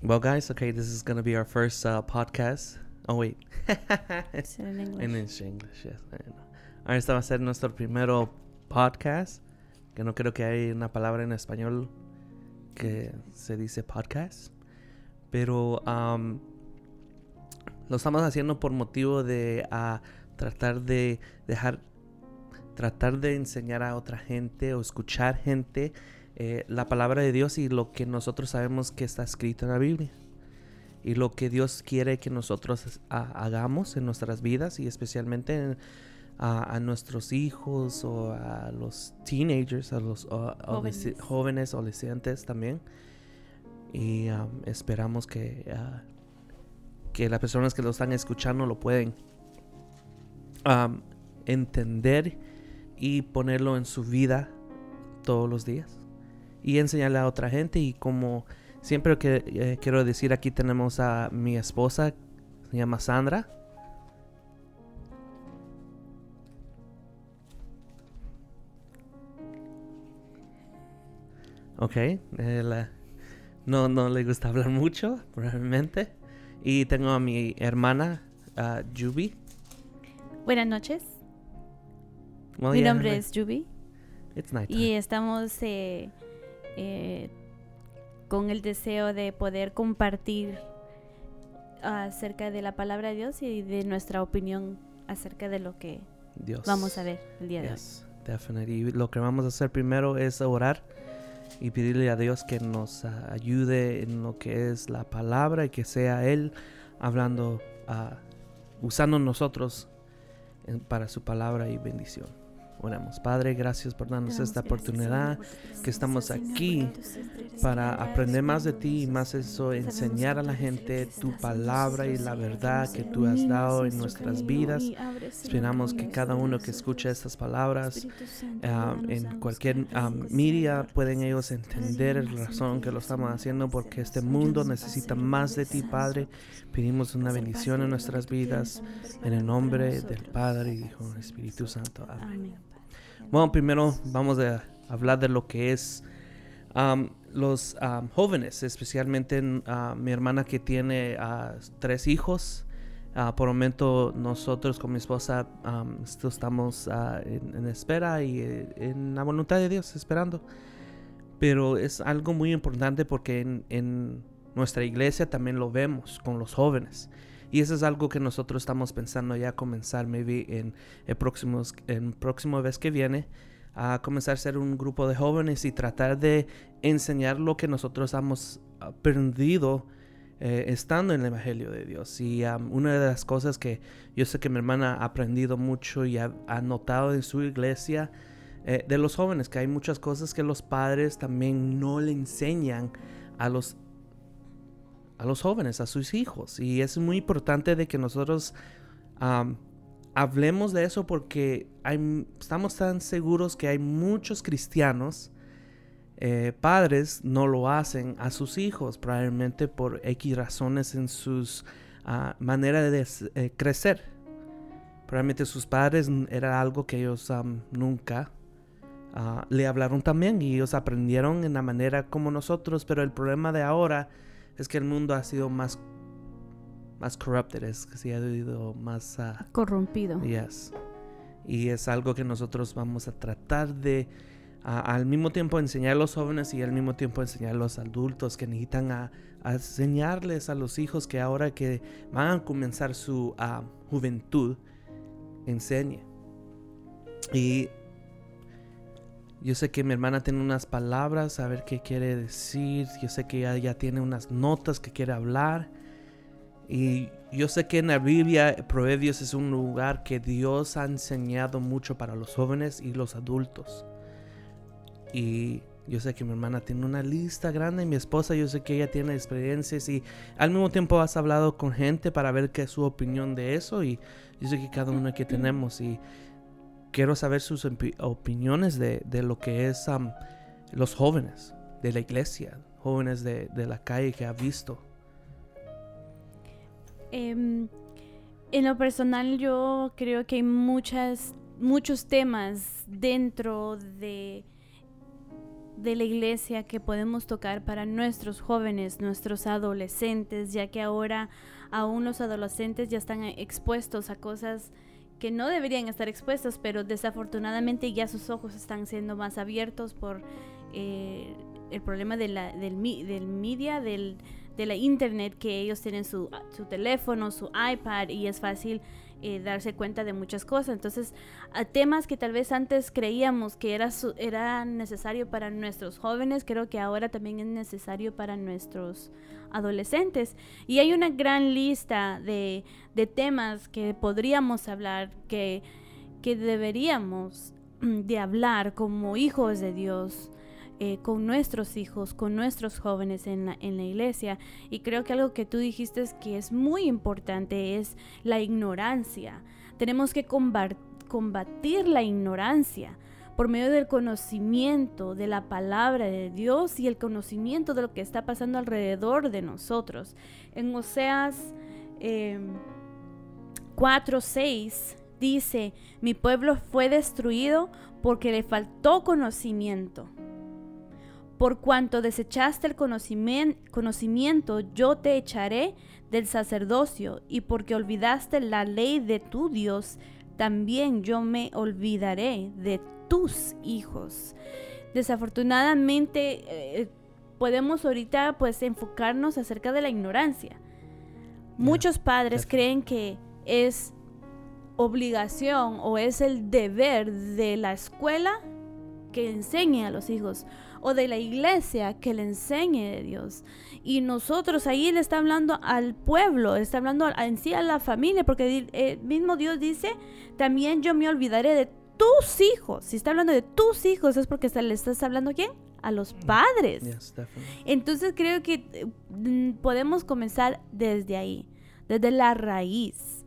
Well, guys, okay, this is gonna be our first uh, podcast. Oh, wait. Say it in English. En English, yes. I know. Ahora este va a ser nuestro primero podcast. Que no creo que hay una palabra en español que se dice podcast. Pero um, lo estamos haciendo por motivo de ah, tratar de dejar, tratar de enseñar a otra gente o escuchar gente eh, la palabra de Dios y lo que nosotros sabemos que está escrito en la Biblia. Y lo que Dios quiere que nosotros hagamos en nuestras vidas y especialmente en- a, a nuestros hijos o a los teenagers, a los Jóvenes. jóvenes, adolescentes también. Y um, esperamos que, ah, que las personas que lo están escuchando lo pueden um, entender y ponerlo en su vida todos los días y enseñarle a otra gente. Y como siempre que eh, quiero decir aquí tenemos a mi esposa se llama Sandra. Ok no no le gusta hablar mucho probablemente. Y tengo a mi hermana ah, Yubi. Buenas noches. Well, Mi yeah, nombre es Yubi. It's y estamos eh, eh, con el deseo de poder compartir acerca de la palabra de Dios y de nuestra opinión acerca de lo que Dios vamos a ver el día de hoy. Definitely. Y lo que vamos a hacer primero es orar y pedirle a Dios que nos ayude en lo que es la palabra y que sea Él hablando, ah, usando nosotros en- para su palabra y bendición. Oremos. Padre, gracias por darnos esta oportunidad que estamos aquí para aprender más de ti y más eso, enseñar a la gente tu palabra y la verdad que tú has dado en nuestras vidas. Esperamos que cada uno que escuche estas palabras ayúdanos en cualquier tu media pueden ellos entender la razón que lo estamos haciendo porque este mundo necesita más de ti. Padre pedimos una bendición en nuestras vidas en el nombre del. Padre y Hijo Espíritu Santo Amén. Bueno primero vamos a hablar de lo que es am, los am, jóvenes especialmente ah, mi hermana que tiene ah, tres hijos Ah, por el momento nosotros con mi esposa esto estamos en, en espera y eh, en la voluntad de Dios esperando. Pero es algo muy importante porque en, en nuestra iglesia también lo vemos con los jóvenes. Y eso es algo que nosotros estamos pensando ya comenzar maybe en el próximo, en vez que viene a comenzar a ser un grupo de jóvenes y tratar de enseñar lo que nosotros hemos aprendido eh, estando en el Evangelio de Dios. Y um, una de las cosas que yo sé que mi hermana ha aprendido mucho y ha, ha notado en su iglesia eh, de los jóvenes, que hay muchas cosas que los padres también no le enseñan a los a los jóvenes, a sus hijos. Y es muy importante de que nosotros hablemos de eso porque estamos tan seguros que hay muchos cristianos eh, padres no lo hacen a sus hijos, probablemente por X razones en sus ah, manera de eh, crecer. Probablemente sus padres era algo que ellos nunca ah, le hablaron también y ellos aprendieron en la manera como nosotros, pero el problema de ahora es que el mundo ha sido más más corrupted, es que se ha ido más ah, Corrompido. Yes. Y es algo que nosotros vamos a tratar de al mismo tiempo enseñar a los jóvenes y al mismo tiempo enseñar a los adultos que necesitan a, a enseñarles a los hijos que ahora que van a comenzar su ah, juventud, enseñe. Y yo sé que mi hermana tiene unas palabras, a ver qué quiere decir. Yo sé que ella ya tiene unas notas que quiere hablar. Y yo sé que en la Biblia Proverbios es un lugar que Dios ha enseñado mucho para los jóvenes y los adultos. Y yo sé que mi hermana tiene una lista grande y mi esposa yo sé que ella tiene experiencias y al mismo tiempo has hablado con gente para ver qué es su opinión de eso y yo sé que cada uno que tenemos y quiero saber sus opi- opiniones de, de lo que es los jóvenes de la iglesia, jóvenes de, de la calle que ha visto. Em, en lo personal yo creo que hay muchas, muchos temas dentro de, de la iglesia que podemos tocar para nuestros jóvenes, nuestros adolescentes, ya que ahora aún los adolescentes ya están expuestos a cosas que no deberían estar expuestos, pero desafortunadamente ya sus ojos están siendo más abiertos por eh, el problema de la, del, del media, del, de la internet, que ellos tienen su, su teléfono, su iPad y es fácil eh, darse cuenta de muchas cosas. Entonces, a temas que tal vez antes creíamos que era, era necesario para nuestros jóvenes, creo que ahora también es necesario para nuestros adolescentes. Y hay una gran lista de, de temas que podríamos hablar, que, que deberíamos de hablar como hijos de Dios. Eh, con nuestros hijos, con nuestros jóvenes en la, en la iglesia. Y creo que algo que tú dijiste es que es muy importante es la ignorancia. Tenemos que combatir la ignorancia por medio del conocimiento de la palabra de Dios y el conocimiento de lo que está pasando alrededor de nosotros. En Oseas eh, 4:6 dice, mi pueblo fue destruido porque le faltó conocimiento. Por cuanto desechaste el conocimiento, yo te echaré del sacerdocio, y porque olvidaste la ley de tu Dios, también yo me olvidaré de tus hijos. Desafortunadamente, eh, podemos ahorita pues enfocarnos acerca de la ignorancia. Muchos padres creen que es obligación o es el deber de la escuela que enseñe a los hijos o de la iglesia que le enseñe de Dios. Y nosotros ahí le está hablando al pueblo, está hablando en sí a la familia, porque el eh, mismo Dios dice, también yo me olvidaré de tus hijos. Si está hablando de tus hijos es porque le estás hablando a quién? A los mm. padres. Entonces creo que mm, podemos comenzar desde ahí, desde la raíz.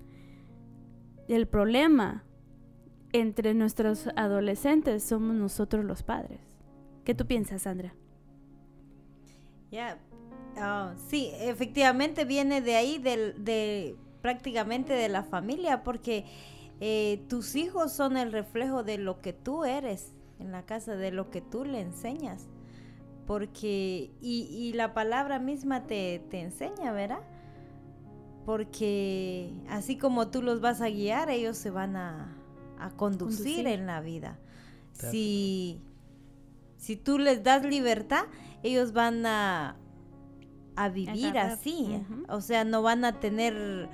El problema entre nuestros adolescentes somos nosotros los padres. ¿Qué tú piensas, Sandra? Ya, ah, sí, efectivamente viene de ahí, de, prácticamente de la familia, porque eh, tus hijos son el reflejo de lo que tú eres en la casa, de lo que tú le enseñas. Porque, y, la palabra misma te, enseña, ¿verdad? Porque así como tú los vas a guiar, ellos se van a, conducir, en la vida. Si si tú les das libertad, ellos van a, a vivir así. O sea, no van a tener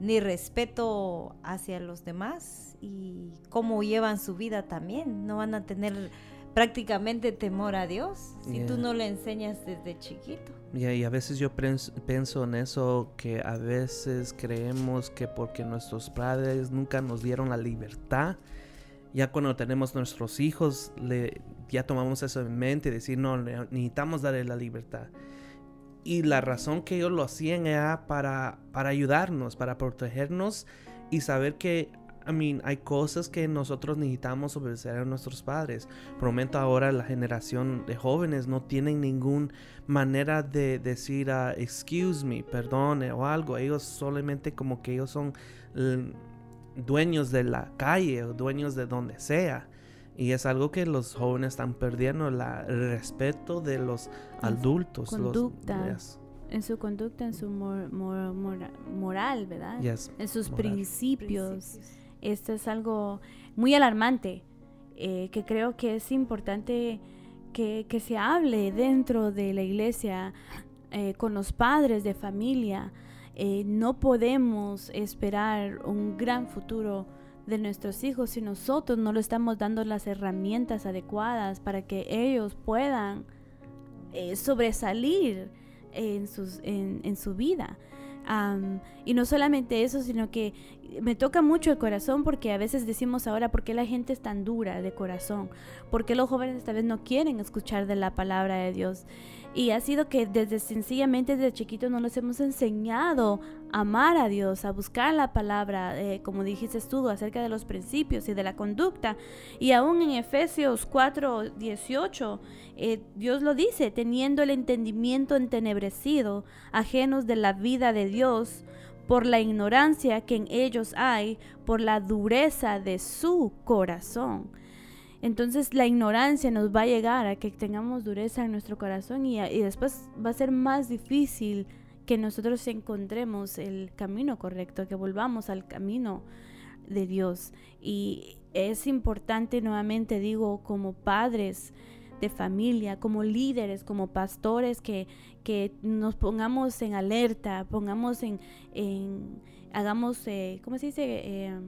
ni respeto hacia los demás y cómo llevan su vida también. No van a tener prácticamente temor a Dios si tú no le enseñas desde chiquito. y a veces yo pienso en eso, que a veces creemos que porque nuestros padres nunca nos dieron la libertad, ya cuando tenemos nuestros hijos, le, ya tomamos eso en mente, decir, no, necesitamos darle la libertad. Y la razón que ellos lo hacían era para, para ayudarnos, para protegernos y saber que I mean, hay cosas que nosotros necesitamos obedecer a nuestros padres. Por momento ahora la generación de jóvenes no tienen ninguna manera de decir uh, excuse me, perdone o algo. Ellos solamente como que ellos son dueños de la calle o dueños de donde sea. Y es algo que los jóvenes están perdiendo, la, el respeto de los adultos. Conducta. En su conducta, en su moral, ¿verdad? en sus principios. Esto es algo muy alarmante, eh, que creo que es importante que, que, se hable dentro de la iglesia, eh, con los padres de familia. Eh, no podemos esperar un gran futuro de nuestros hijos si nosotros no le estamos dando las herramientas adecuadas para que ellos puedan eh, sobresalir en, sus, en, su vida. y no solamente eso, sino que me toca mucho el corazón porque a veces decimos ahora, ¿por qué la gente es tan dura de corazón? ¿Por qué los jóvenes esta vez no quieren escuchar de la palabra de Dios? Y ha sido que desde sencillamente desde chiquitos no les hemos enseñado a amar a Dios, a buscar la palabra, eh, como dijiste tú, acerca de los principios y de la conducta. Y aún en Efesios 4, 18, eh, Dios lo dice, teniendo el entendimiento entenebrecido, ajenos de la vida de Dios, por la ignorancia que en ellos hay, por la dureza de su corazón. Entonces la ignorancia nos va a llegar a que tengamos dureza en nuestro corazón y, y después va a ser más difícil que nosotros encontremos el camino correcto, que volvamos al camino de Dios. Y es importante, nuevamente digo, como padres de familia, como líderes, como pastores, que, que nos pongamos en alerta, pongamos en, en hagamos, eh, ¿cómo se dice? Eh,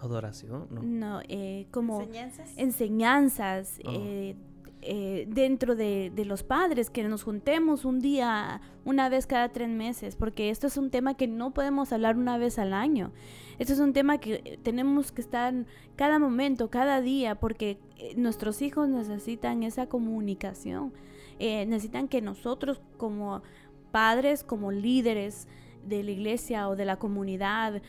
Adoración, ¿no? No, eh, como enseñanzas, enseñanzas oh. eh, eh, dentro de, los padres, que nos juntemos un día, una vez cada tres meses, porque esto es un tema que no podemos hablar una vez al año. Esto es un tema que tenemos que estar cada momento, cada día, porque eh, nuestros hijos necesitan esa comunicación. Eh, necesitan que nosotros como padres, como líderes, de la iglesia o de la comunidad,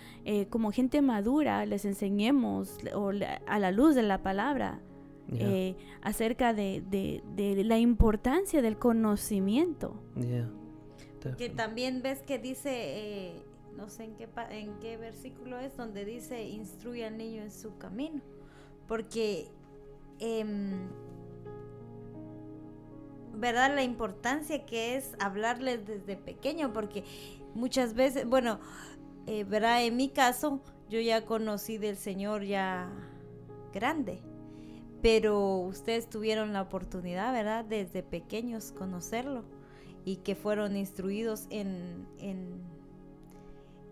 como gente madura, les enseñemos a la luz de la palabra eh, acerca de, de, la importancia del conocimiento. Que también ves que dice, eh, no sé en qué, en qué versículo es, donde dice, instruye al niño en su camino. Porque, em, ¿verdad? La importancia que es hablarles desde pequeño, porque muchas veces, bueno, eh, ¿verdad? En mi caso, yo ya conocí del Señor ya grande pero ustedes tuvieron la oportunidad, ¿verdad?, desde pequeños conocerlo y que fueron instruidos en, en,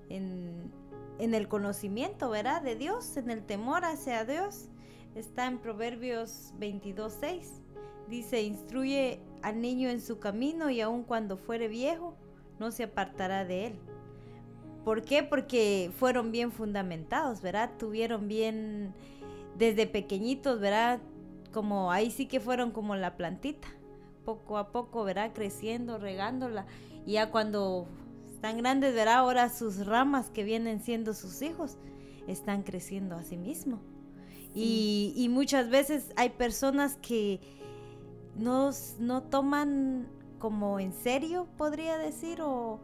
en, el conocimiento, ¿verdad?, de Dios, en el temor hacia Dios. Está en Proverbios 22.6. Dice, instruye al niño en su camino y aun cuando fuere viejo, no se apartará de él. ¿Por qué? Porque fueron bien fundamentados, ¿verdad? Tuvieron bien desde pequeñitos, ¿verdad? Como ahí sí que fueron como la plantita, poco a poco, ¿verdad? Creciendo, regándola. Y ya cuando están grandes, ¿verdad? Ahora sus ramas que vienen siendo sus hijos están creciendo a sí mismo. Y, y, muchas veces hay personas que no, no toman como en serio, podría decir, o,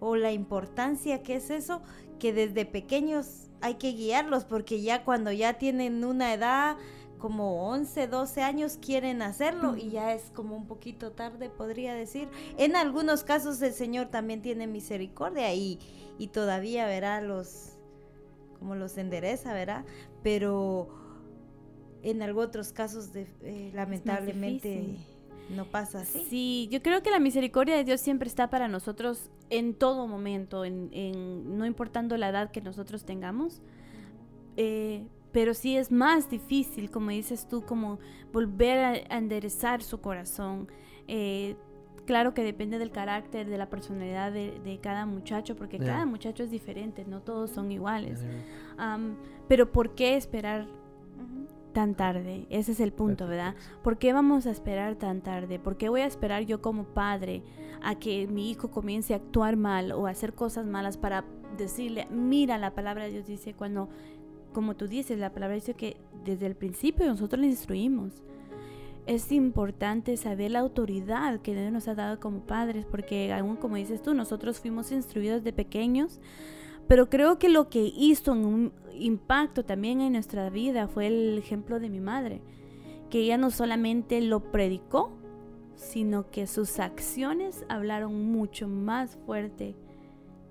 o la importancia que es eso, que desde pequeños hay que guiarlos porque ya cuando ya tienen una edad como 11, 12 años quieren hacerlo y ya es como un poquito tarde, podría decir. En algunos casos el Señor también tiene misericordia y, y todavía verá los, como los endereza, ¿verdad? Pero en algunos otros casos de, eh, lamentablemente no pasa así. Sí, yo creo que la misericordia de Dios siempre está para nosotros en todo momento, en, no importando la edad que nosotros tengamos. Eh, pero sí es más difícil, como dices tú, como volver a, enderezar su corazón. Eh, claro que depende del carácter, de la personalidad de, cada muchacho, porque cada muchacho es diferente, no todos son iguales. pero ¿por qué esperar tan tarde? Ese es el punto, ¿verdad? ¿Por qué vamos a esperar tan tarde? ¿Por qué voy a esperar yo como padre a que mi hijo comience a actuar mal o a hacer cosas malas para decirle, mira, la palabra de Dios dice cuando, como tú dices, la palabra dice que desde el principio nosotros le instruimos. Es importante saber la autoridad que Dios nos ha dado como padres, porque aún como dices tú, nosotros fuimos instruidos de pequeños pero creo que lo que hizo un impacto también en nuestra vida fue el ejemplo de mi madre, que ella no solamente lo predicó, sino que sus acciones hablaron mucho más fuerte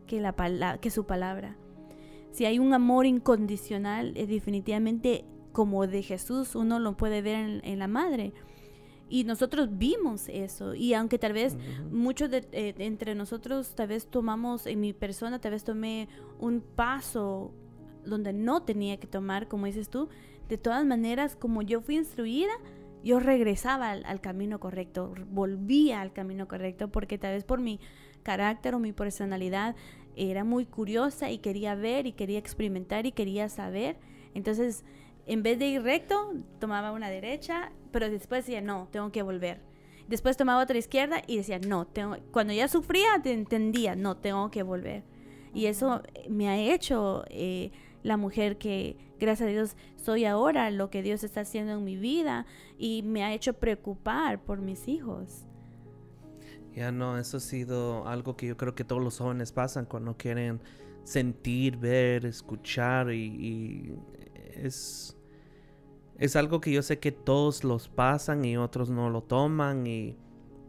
que, la que su palabra. Si hay un amor incondicional, es definitivamente como de Jesús, uno lo puede ver en la madre. Y nosotros vimos eso. Y aunque tal vez muchos de, eh, entre nosotros tal vez tomamos, en mi persona tal vez tomé un paso donde no tenía que tomar, como dices tú, de todas maneras, como yo fui instruida, yo regresaba al, camino correcto, volvía al camino correcto, porque tal vez por mi carácter o mi personalidad era muy curiosa y quería ver y quería experimentar y quería saber. Entonces, en vez de ir recto, tomaba una derecha, pero después decía, no, tengo que volver. Después tomaba otra izquierda y decía, no, tengo... cuando ya sufría, te entendía, no, tengo que volver. Y eso me ha hecho eh, la mujer que, gracias a Dios, soy ahora, lo que Dios está haciendo en mi vida y me ha hecho preocupar por mis hijos. Ya no, eso ha sido algo que yo creo que todos los jóvenes pasan cuando quieren sentir, ver, escuchar y, es, es algo que yo sé que todos los pasan y otros no lo toman y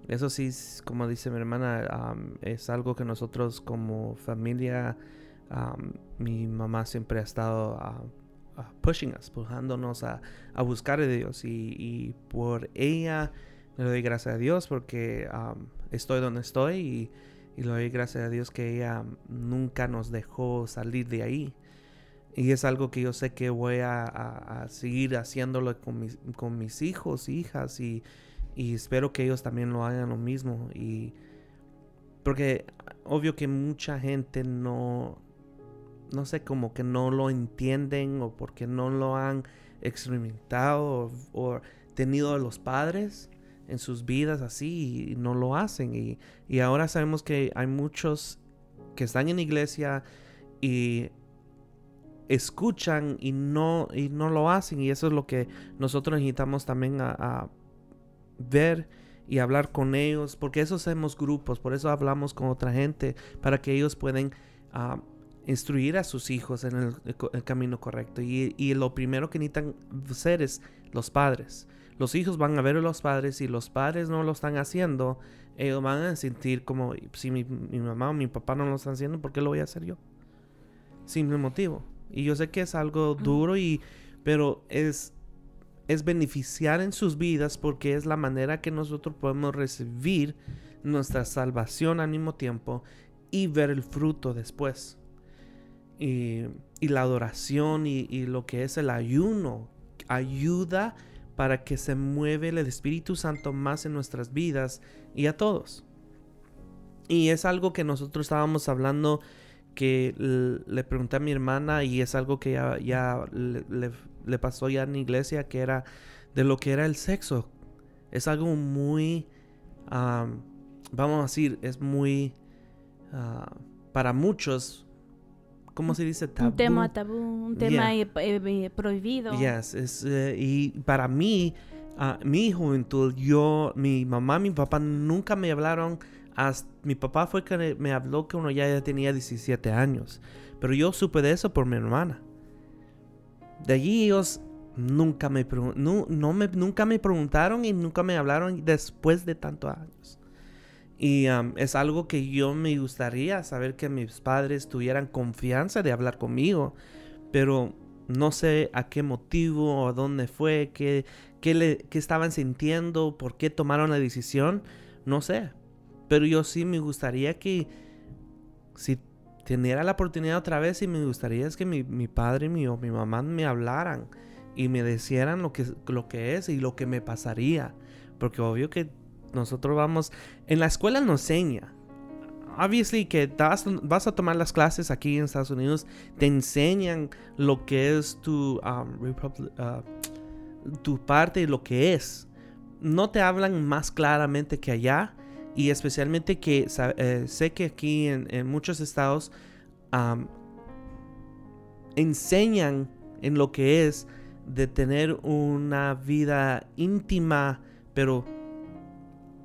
eso sí, como dice mi hermana, es algo que nosotros como familia, mi mamá siempre ha estado pushing us, pujándonos a, buscar a Dios y, por ella le doy gracias a Dios porque estoy donde estoy y y le doy gracias a Dios que ella nunca nos dejó salir de ahí. Y es algo que yo sé que voy a, seguir haciéndolo con mis, con mis hijos, hijas, y, y, espero que ellos también lo hagan lo mismo. Y porque obvio que mucha gente no, no sé, como que no lo entienden o porque no lo han experimentado o, o tenido a los padres en sus vidas así y no lo hacen. Y, y ahora sabemos que hay muchos que están en iglesia y escuchan y no, y no lo hacen. Y eso es lo que nosotros necesitamos también a, ver y hablar con ellos. Porque eso hacemos grupos, por eso hablamos con otra gente, para que ellos puedan ah, instruir a sus hijos en el, camino correcto. Y, y, lo primero que necesitan ser es los padres los hijos van a ver a los padres y los padres no lo están haciendo, ellos van a sentir como si mi, mamá o mi papá no lo están haciendo, ¿por qué lo voy a hacer yo? Simple motivo. Y yo sé que es algo duro y pero es es beneficiar en sus vidas porque es la manera que nosotros podemos recibir nuestra salvación al mismo tiempo y ver el fruto después. Y, y la adoración y, y, lo que es el ayuno ayuda para que se mueve el Espíritu Santo más en nuestras vidas y a todos. Y es algo que nosotros estábamos hablando que le pregunté a mi hermana y es algo que ya, le, pasó ya en la iglesia, que era de lo que era el sexo. Es algo muy, vamos a decir, es muy, ah, para muchos, ¿cómo se dice? Un tema tabú, un tema eh, eh, prohibido. Yes, eh, y para mí, uh, mi juventud, yo, mi mamá, mi papá nunca me hablaron, hasta, mi papá fue que me habló que uno ya tenía 17 años, pero yo supe de eso por mi hermana. De allí ellos nunca me, no, no me, nunca me preguntaron y nunca me hablaron después de tantos años. Y es algo que yo me gustaría saber que mis padres tuvieran confianza de hablar conmigo, pero no sé a qué motivo o dónde fue, qué, qué, le, qué estaban sintiendo, por qué tomaron la decisión, no sé. Pero yo sí me gustaría que si teniera la oportunidad otra vez, y me gustaría es que mi, mi padre mi, o mi mamá me hablaran y me decieran lo que, lo que es y lo que me pasaría. Porque obvio que nosotros vamos, en la escuela nos enseña. Obviously que vas, a tomar las clases aquí en Estados Unidos, te enseñan lo que es tu, um, uh, tu parte y lo que es. No te hablan más claramente que allá y especialmente que eh, sé que aquí en, muchos estados um, enseñan en lo que es de tener una vida íntima, pero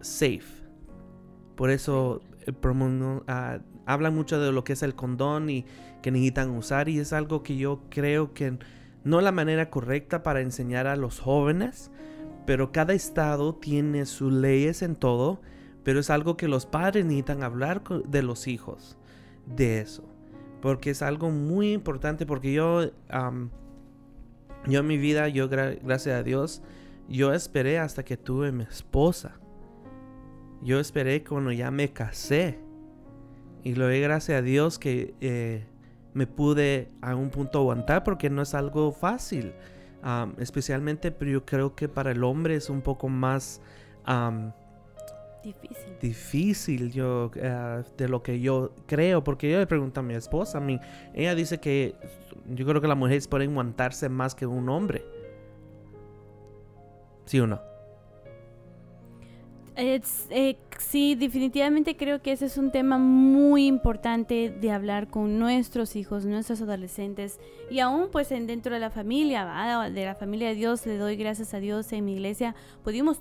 safe. Por eso ah, hablan mucho de lo que es el condón y que necesitan usar y es algo que yo creo que no la manera correcta para enseñar a los jóvenes, pero cada estado tiene sus leyes en todo, pero es algo que los padres necesitan hablar de los hijos de eso, porque es algo muy importante porque yo yo en mi vida yo gracias a Dios yo esperé hasta que tuve mi esposa yo esperé cuando ya me casé. Y lo doy gracias a Dios que eh, me pude a un punto aguantar porque no es algo fácil. especialmente, pero yo creo que para el hombre es un poco más difícil. Difícil yo, eh, de lo que yo creo. Porque yo le pregunto a mi esposa, a mí, ella dice que yo creo que las mujeres pueden aguantarse más que un hombre. ¿Sí o no? Eh, sí, definitivamente creo que ese es un tema muy importante de hablar con nuestros hijos, nuestros adolescentes y aún pues en, dentro de la familia, de la familia de Dios, le doy gracias a Dios en mi iglesia, pudimos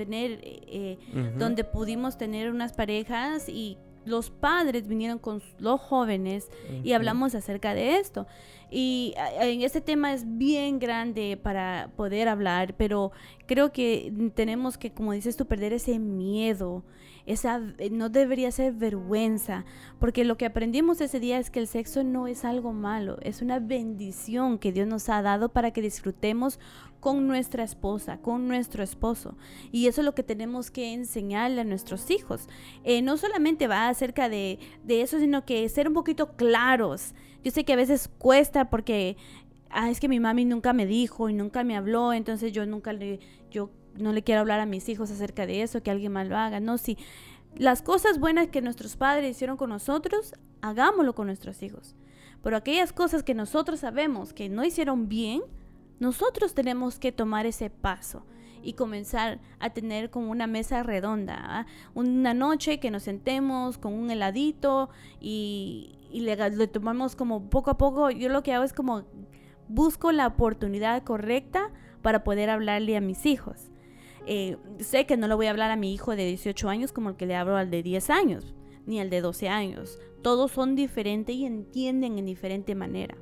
tener, eh, donde pudimos tener unas parejas y los padres vinieron con los jóvenes y hablamos acerca de esto. Y en este tema es bien grande para poder hablar, pero creo que tenemos que, como dices tú, perder ese miedo. Esa, eh, no debería ser vergüenza, porque lo que aprendimos ese día es que el sexo no es algo malo, es una bendición que Dios nos ha dado para que disfrutemos con nuestra esposa, con nuestro esposo. Y eso es lo que tenemos que enseñarle a nuestros hijos. Eh, no solamente va acerca de, de eso, sino que ser un poquito claros. Yo sé que a veces cuesta porque ah, es que mi mami nunca me dijo y nunca me habló, entonces yo nunca le, yo no le quiero hablar a mis hijos acerca de eso, que alguien más lo haga. No, si las cosas buenas que nuestros padres hicieron con nosotros, hagámoslo con nuestros hijos. Pero aquellas cosas que nosotros sabemos que no hicieron bien, nosotros tenemos que tomar ese paso y comenzar a tener como una mesa redonda, ¿ah? una noche que nos sentemos con un heladito y, le, tomamos como poco a poco. Yo lo que hago es como busco la oportunidad correcta para poder hablarle a mis hijos. Eh, sé que no le voy a hablar a mi hijo de 18 años como el que le hablo al de 10 años, ni al de 12 años. Todos son diferentes y entienden en diferente manera.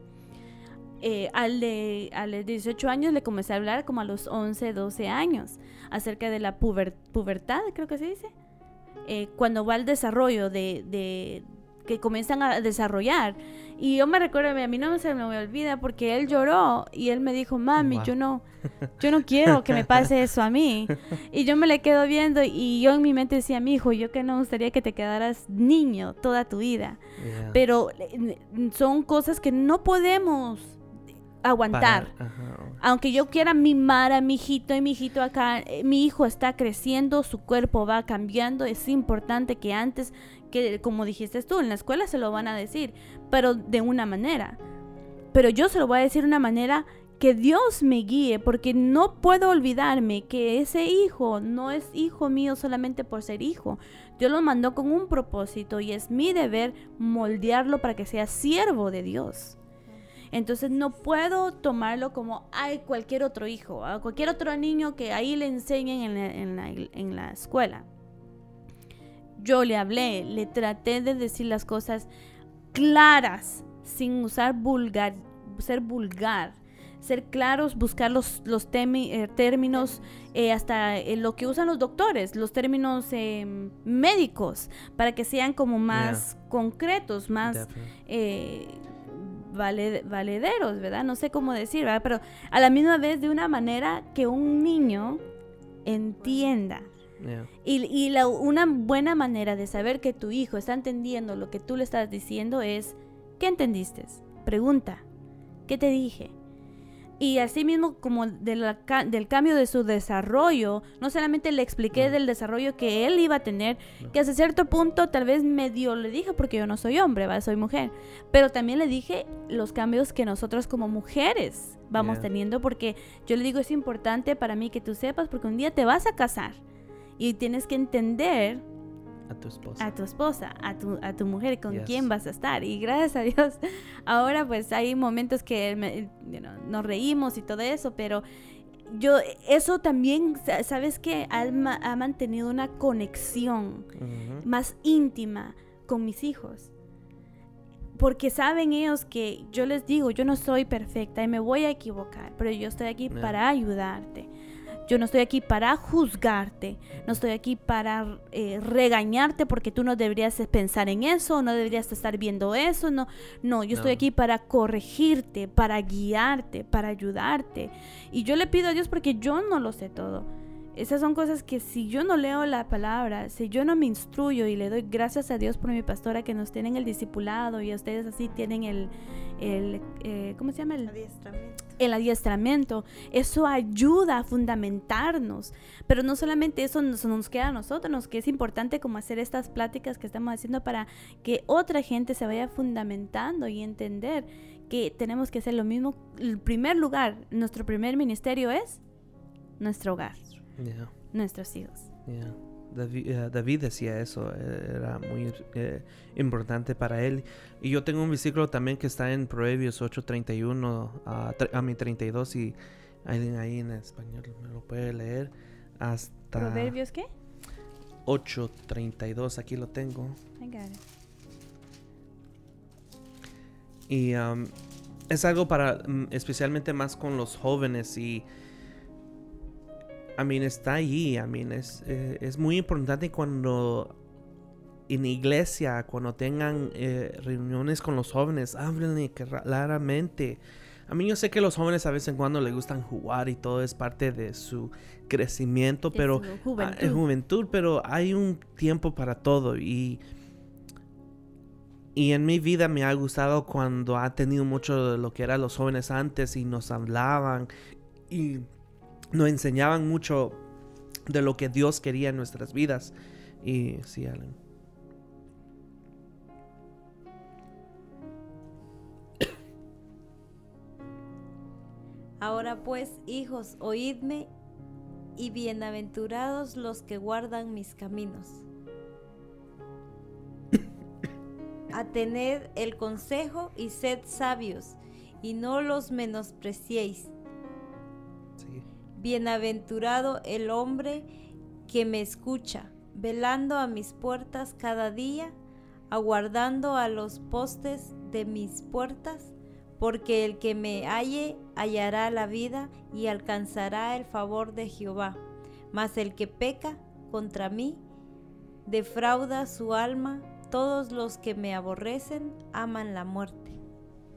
Eh, al, de, a los 18 años le comencé a hablar como a los 11, 12 años acerca de la pubertad, creo que se dice. Eh, cuando va al desarrollo de, de, que comienzan a desarrollar. Y yo me recuerdo, a mí no se me olvida porque él lloró y él me dijo, mami, yo no, yo no quiero que me pase eso a mí. Y yo me le quedo viendo y yo en mi mente decía, mi hijo, yo que no gustaría que te quedaras niño toda tu vida. Pero eh, son cosas que no podemos aguantar. Aunque yo quiera mimar a mi hijito y mi hijito acá, eh, mi hijo está creciendo, su cuerpo va cambiando, es importante que antes, que como dijiste tú, en la escuela se lo van a decir, pero de una manera. Pero yo se lo voy a decir de una manera que Dios me guíe, porque no puedo olvidarme que ese hijo no es hijo mío solamente por ser hijo. Dios lo mandó con un propósito y es mi deber moldearlo para que sea siervo de Dios. Entonces no puedo tomarlo como, ay, cualquier otro hijo, a cualquier otro niño que ahí le enseñen en la, escuela. Yo le hablé, le traté de decir las cosas claras, sin usar vulgar, ser vulgar, ser claros, buscar los, los eh, términos, eh, hasta eh, lo que usan los doctores, los términos médicos, para que sean como más concretos, más valederos, ¿verdad? No sé cómo decir, ¿verdad? Pero a la misma vez de una manera que un niño entienda. Y, y la, una buena manera de saber que tu hijo está entendiendo lo que tú le estás diciendo es, ¿qué entendiste? Pregunta, ¿qué te dije? Y así mismo como del cambio de su desarrollo, no solamente le expliqué del desarrollo que él iba a tener, que hasta cierto punto tal vez medio le dije, porque yo no soy hombre, ¿va? soy mujer, pero también le dije los cambios que nosotros como mujeres vamos teniendo, porque yo le digo es importante para mí que tú sepas, porque un día te vas a casar y tienes que entender a tu esposa. A tu esposa, a tu, a tu mujer, con quién vas a estar. Y gracias a Dios, ahora pues hay momentos que nos reímos y todo eso, pero yo, eso también, ¿sabes que Alma ha mantenido una conexión más íntima con mis hijos. Porque saben ellos que yo les digo, yo no soy perfecta y me voy a equivocar, pero yo estoy aquí para ayudarte. Yo no estoy aquí para juzgarte, no estoy aquí para eh, regañarte porque tú no deberías pensar en eso, no deberías estar viendo eso, no, no, yo estoy aquí para corregirte, para guiarte, para ayudarte. Y yo le pido a Dios porque yo no lo sé todo. Esas son cosas que si yo no leo la palabra, si yo no me instruyo y le doy gracias a Dios por mi pastora que nos tienen el discipulado y a ustedes así tienen el, el eh, ¿cómo se llama? El adiestramiento. El adiestramiento. Eso ayuda a fundamentarnos. Pero no solamente eso nos, nos queda a nosotros, que es importante como hacer estas pláticas que estamos haciendo para que otra gente se vaya fundamentando y entender que tenemos que hacer lo mismo. El primer lugar, nuestro primer ministerio es nuestro hogar nuestros hijos. David, decía eso, eh, era muy eh, importante para él. Y yo tengo un versículo también que está en Proverbios 8:31 a, a mi 32 y alguien ahí en español me lo puede leer hasta... ¿Proverbios qué? 8:32, aquí lo tengo. I got it. Y um, es algo para, mm, especialmente más con los jóvenes y, I mean, está allí, I mean, es, eh, es muy importante cuando en iglesia, cuando tengan eh, reuniones con los jóvenes, háblenle claramente. A mí yo sé que los jóvenes a veces en cuando les gustan jugar y todo es parte de su crecimiento, pero ah, juventud. en juventud, pero hay un tiempo para todo y y en mi vida me ha gustado cuando ha tenido mucho de lo que eran los jóvenes antes y nos hablaban y nos enseñaban mucho de lo que Dios quería en nuestras vidas. Y sí, Alan. Ahora pues, hijos, oídme y bienaventurados los que guardan mis caminos. Atened el consejo y sed sabios, y no los menospreciéis. Bienaventurado el hombre que me escucha, velando a mis puertas cada día, aguardando a los postes de mis puertas, porque el que me halle hallará la vida y alcanzará el favor de Jehová. Mas el que peca contra mí, defrauda su alma, todos los que me aborrecen aman la muerte.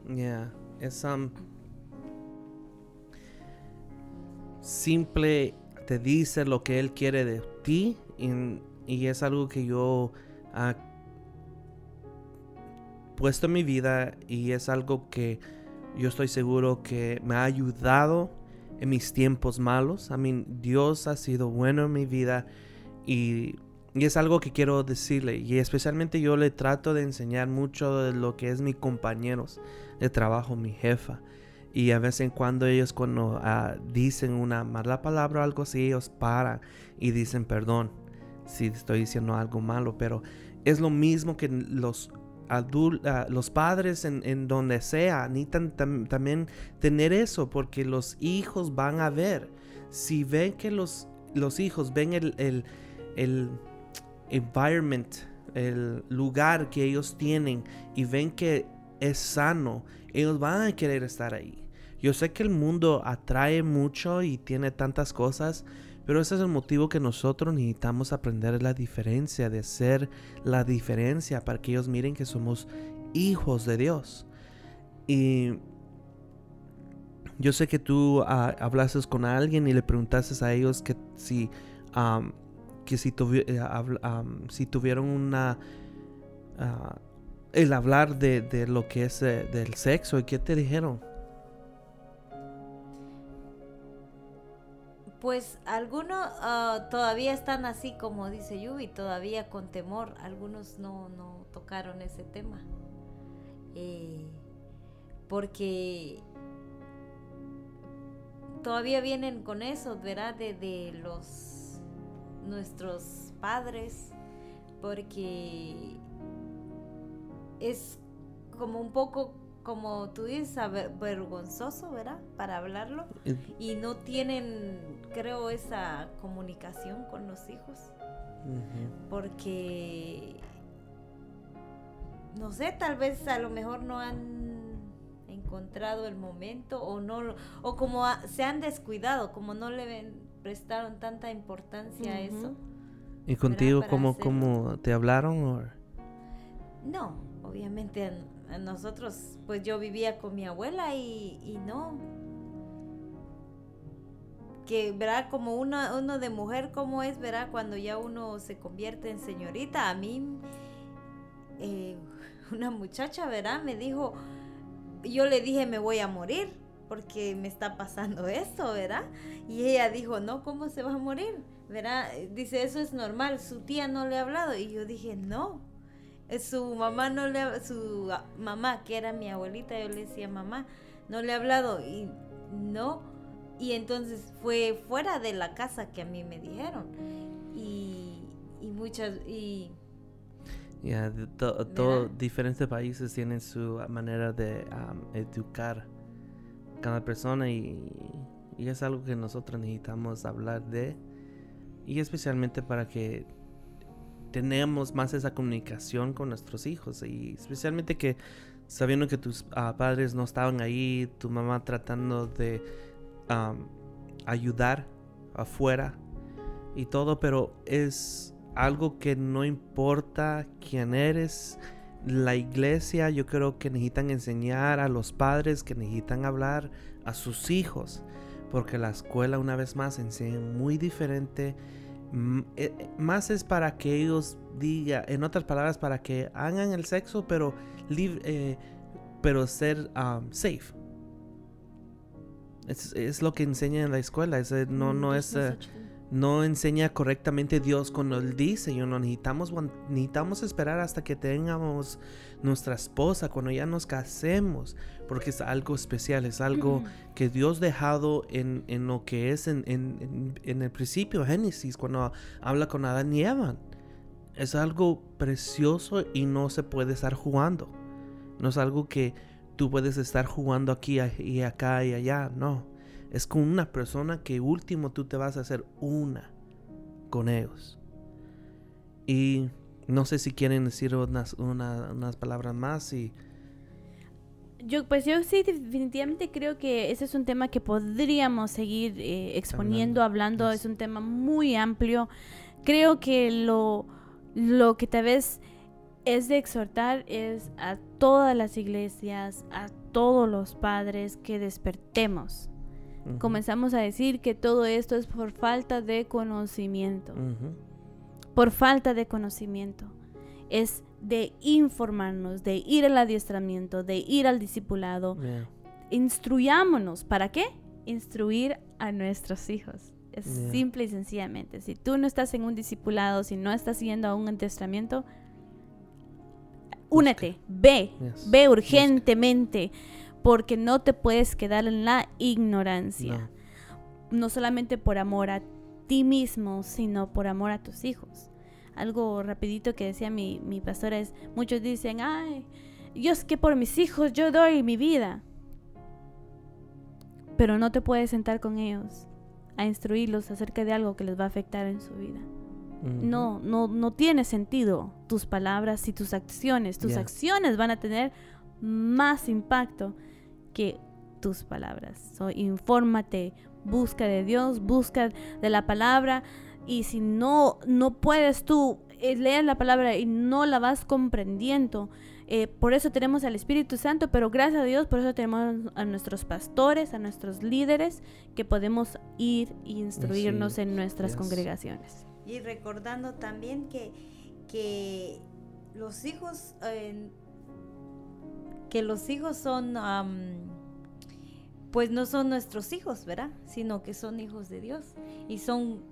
Yeah, es um, simple, te dice lo que él quiere de ti y, es algo que yo he puesto en mi vida y es algo que yo estoy seguro que me ha ayudado en mis tiempos malos. I mean, Dios ha sido bueno en mi vida y y es algo que quiero decirle. Y especialmente yo le trato de enseñar mucho de lo que es mis compañeros de trabajo, mi jefa. Y a vez en cuando ellos cuando ah, dicen una mala palabra o algo así, ellos paran y dicen perdón si estoy diciendo algo malo. Pero es lo mismo que los adul- ah, los padres en, en donde sea necesitan tam- también tener eso porque los hijos van a ver. Si ven que los, los hijos ven el, el environment, el lugar que ellos tienen y ven que es sano, ellos van a querer estar ahí. Yo sé que el mundo atrae mucho y tiene tantas cosas, pero ese es el motivo que nosotros necesitamos aprender la diferencia, de ser la diferencia para que ellos miren que somos hijos de Dios. Y yo sé que tú ah, hablaste con alguien y le preguntaste a ellos que si, am, que si, eh, si tuvieron una... ah, el hablar de, de lo que es eh, del sexo y qué te dijeron. Pues algunos ah, todavía están así como dice Yubi, todavía con temor. Algunos no, no tocaron ese tema. Eh, porque todavía vienen con eso, ¿verdad? De, de los nuestros padres. Porque es como un poco, como tú dices, vergonzoso, ¿verdad? Para hablarlo y no tienen, creo, esa comunicación con los hijos, porque, no sé, tal vez a lo mejor no han encontrado el momento o no, lo- o como a- se han descuidado, como no le ven- prestaron tanta importancia a eso. ¿Y contigo cómo, cómo te hablaron? o- No, obviamente a, a nosotros, pues yo vivía con mi abuela y, y no. Verá como una, uno de mujer, cómo es, verá cuando ya uno se convierte en señorita. A mí, eh, una muchacha, verá, me dijo, yo le dije me voy a morir porque me está pasando esto, ¿verdad? Y ella dijo, no, ¿cómo se va a morir? ¿Verdad? Dice, eso es normal, su tía no le ha hablado. Y yo dije, no, su mamá no le su ah, mamá que era mi abuelita yo le decía mamá no le ha hablado y no y entonces fue fuera de la casa que a mí me dijeron y, y muchas y Ya, de to- todo, ¿Verdad? diferentes países tienen su manera de am, educar cada persona y, y es algo que nosotros necesitamos hablar de y especialmente para que tenemos más esa comunicación con nuestros hijos y especialmente que sabiendo que tus ah, padres no estaban ahí, tu mamá tratando de ayudar afuera y todo, pero es algo que no importa quién eres. La iglesia yo creo que necesitan enseñar a los padres que necesitan hablar a sus hijos, porque la escuela una vez más enseña muy diferente. Eh, eh, más es para que ellos digan, en otras palabras, para que hagan el sexo, pero, eh, pero ser safe. Es, lo que enseña en la escuela. Es, no, mm, no es no enseña correctamente Dios cuando Él dice, yo no necesitamos, necesitamos esperar hasta que tengamos nuestra esposa, cuando ya nos casemos, porque es algo especial, es algo que Dios dejado en, en, lo que es en, en, en, el principio, Génesis, cuando habla con Adán y Eva. Es algo precioso y no se puede estar jugando. No es algo que tú puedes estar jugando aquí y acá y allá, no es con una persona que último tú te vas a hacer una con ellos. Y no sé si quieren decir unas, unas palabras más y... Yo, pues yo sí definitivamente creo que ese es un tema que podríamos seguir eh, exponiendo, hablando, es un tema muy amplio. Creo que lo, lo que tal vez es de exhortar es a todas las iglesias, a todos los padres que despertemos comenzamos a decir que todo esto es por falta de conocimiento. Por falta de conocimiento. Es de informarnos, de ir al adiestramiento, de ir al discipulado. Instruyámonos. ¿Para qué? Instruir a nuestros hijos. Es simple y sencillamente. Si tú no estás en un discipulado, si no estás yendo a un adiestramiento, únete, ve, ve urgentemente porque no te puedes quedar en la ignorancia. No. solamente por amor a ti mismo, sino por amor a tus hijos. Algo rapidito que decía mi, mi pastora es, muchos dicen, ay, yo es que por mis hijos yo doy mi vida. Pero no te puedes sentar con ellos a instruirlos acerca de algo que les va a afectar en su vida. No, no, no tiene sentido tus palabras y tus acciones. Tus acciones van a tener más impacto que tus palabras. So, infórmate, busca de Dios, busca de la palabra y si no, no puedes tú eh, leer la palabra y no la vas comprendiendo, eh, por eso tenemos al Espíritu Santo, pero gracias a Dios, por eso tenemos a nuestros pastores, a nuestros líderes, que podemos ir e instruirnos en nuestras congregaciones. Y recordando también que, que los hijos que los hijos son, pues no son nuestros hijos, ¿verdad? Sino que son hijos de Dios y son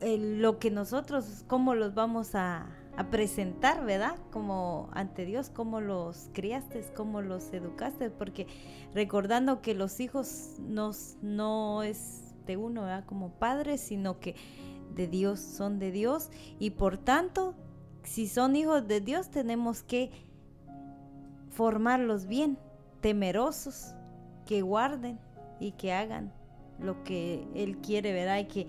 lo que nosotros, cómo los vamos a, presentar, ¿verdad? Como ante Dios, cómo los criaste, cómo los educaste, porque recordando que los hijos nos, no es de uno, ¿verdad? Como padres, sino que de Dios, son de Dios y por tanto, si son hijos de Dios, tenemos que formarlos bien, temerosos, que guarden y que hagan lo que Él quiere, ¿verdad? Y que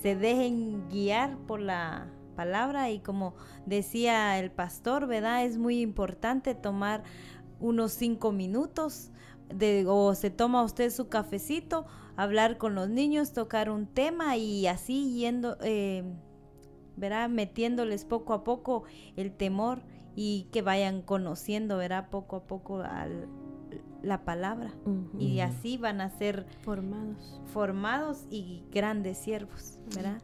se dejen guiar por la palabra y como decía el pastor, ¿verdad? Es muy importante tomar unos cinco minutos de, o se toma usted su cafecito, hablar con los niños, tocar un tema y así yendo, eh, ¿verdad? Metiéndoles poco a poco el temor y que vayan conociendo, ¿verdad? Poco a poco al, la palabra. Y así van a ser formados. Formados y grandes siervos, ¿verdad?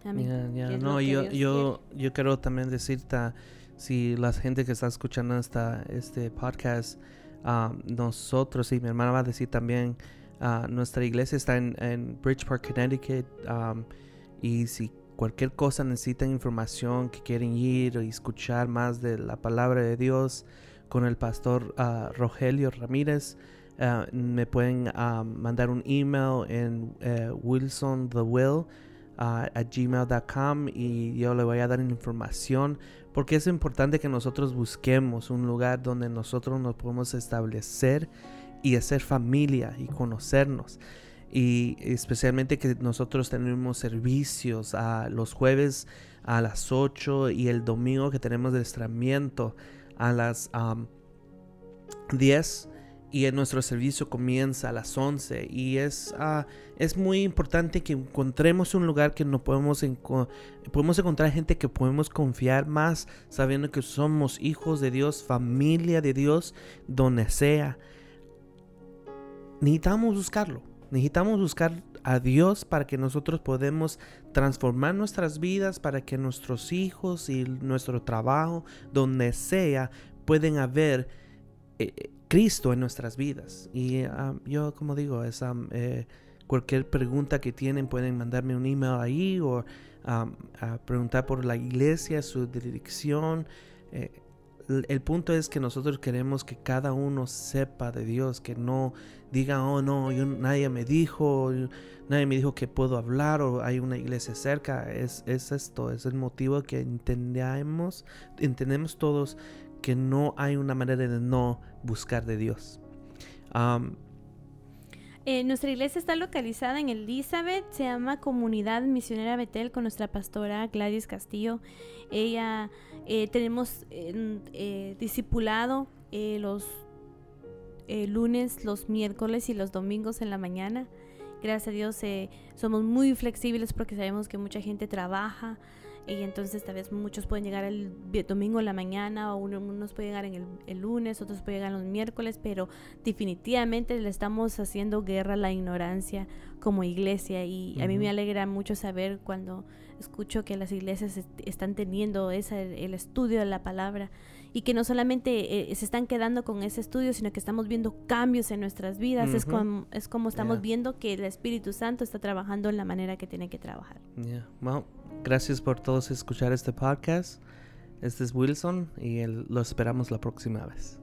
No, yo, yo, yo quiero también decirte, si la gente que está escuchando esta, este podcast, ah, nosotros, y mi hermana va a decir también, uh, nuestra iglesia está en, en Bridgeport, Connecticut, um, y si cualquier cosa necesitan información, que quieren ir y escuchar más de la palabra de Dios con el pastor uh, Rogelio Ramírez, uh, me pueden mandar un email en uh, wilsonthewill at gmail.com y yo le voy a dar información porque es importante que nosotros busquemos un lugar donde nosotros nos podemos establecer y hacer familia y conocernos. y especialmente que nosotros tenemos servicios a los jueves a las 8 y el domingo que tenemos el estramiento a las 10 y en nuestro servicio comienza a las 11 y es, uh, es muy importante que encontremos un lugar que no podemos, podemos encontrar gente que podemos confiar más sabiendo que somos hijos de Dios, familia de Dios, donde sea. Necesitamos buscarlo, necesitamos buscar a Dios para que nosotros podamos transformar nuestras vidas, para que nuestros hijos y nuestro trabajo, donde sea, pueden haber eh, Cristo en nuestras vidas. Y ah, yo, como digo, es, eh, cualquier pregunta que tienen pueden mandarme un email ahí o preguntar por la iglesia, su dirección. Eh, el punto es que nosotros queremos que cada uno sepa de Dios, que no diga, oh no, nadie me dijo, nadie me dijo que puedo hablar o hay una iglesia cerca. Es, es esto, es el motivo que entendemos, entendemos todos que no hay una manera de no buscar de Dios. Eh, nuestra iglesia está localizada en Elizabeth, se llama Comunidad Misionera Betel con nuestra pastora Gladys Castillo. Ella eh, tenemos eh, discipulado los lunes, los miércoles y los domingos en la mañana. Gracias a Dios somos muy flexibles porque sabemos que mucha gente trabaja y entonces tal vez muchos pueden llegar el domingo en la mañana o unos pueden llegar en el, lunes, otros pueden llegar los miércoles, pero definitivamente le estamos haciendo guerra a la ignorancia como iglesia y a mí me alegra mucho saber cuando escucho que las iglesias están teniendo ese, el estudio de la palabra y que no solamente eh, se están quedando con ese estudio, sino que estamos viendo cambios en nuestras vidas. es, como, es como estamos viendo que el Espíritu Santo está trabajando en la manera que tiene que trabajar. gracias por todos escuchar este podcast. Este es Wilson y lo esperamos la próxima vez.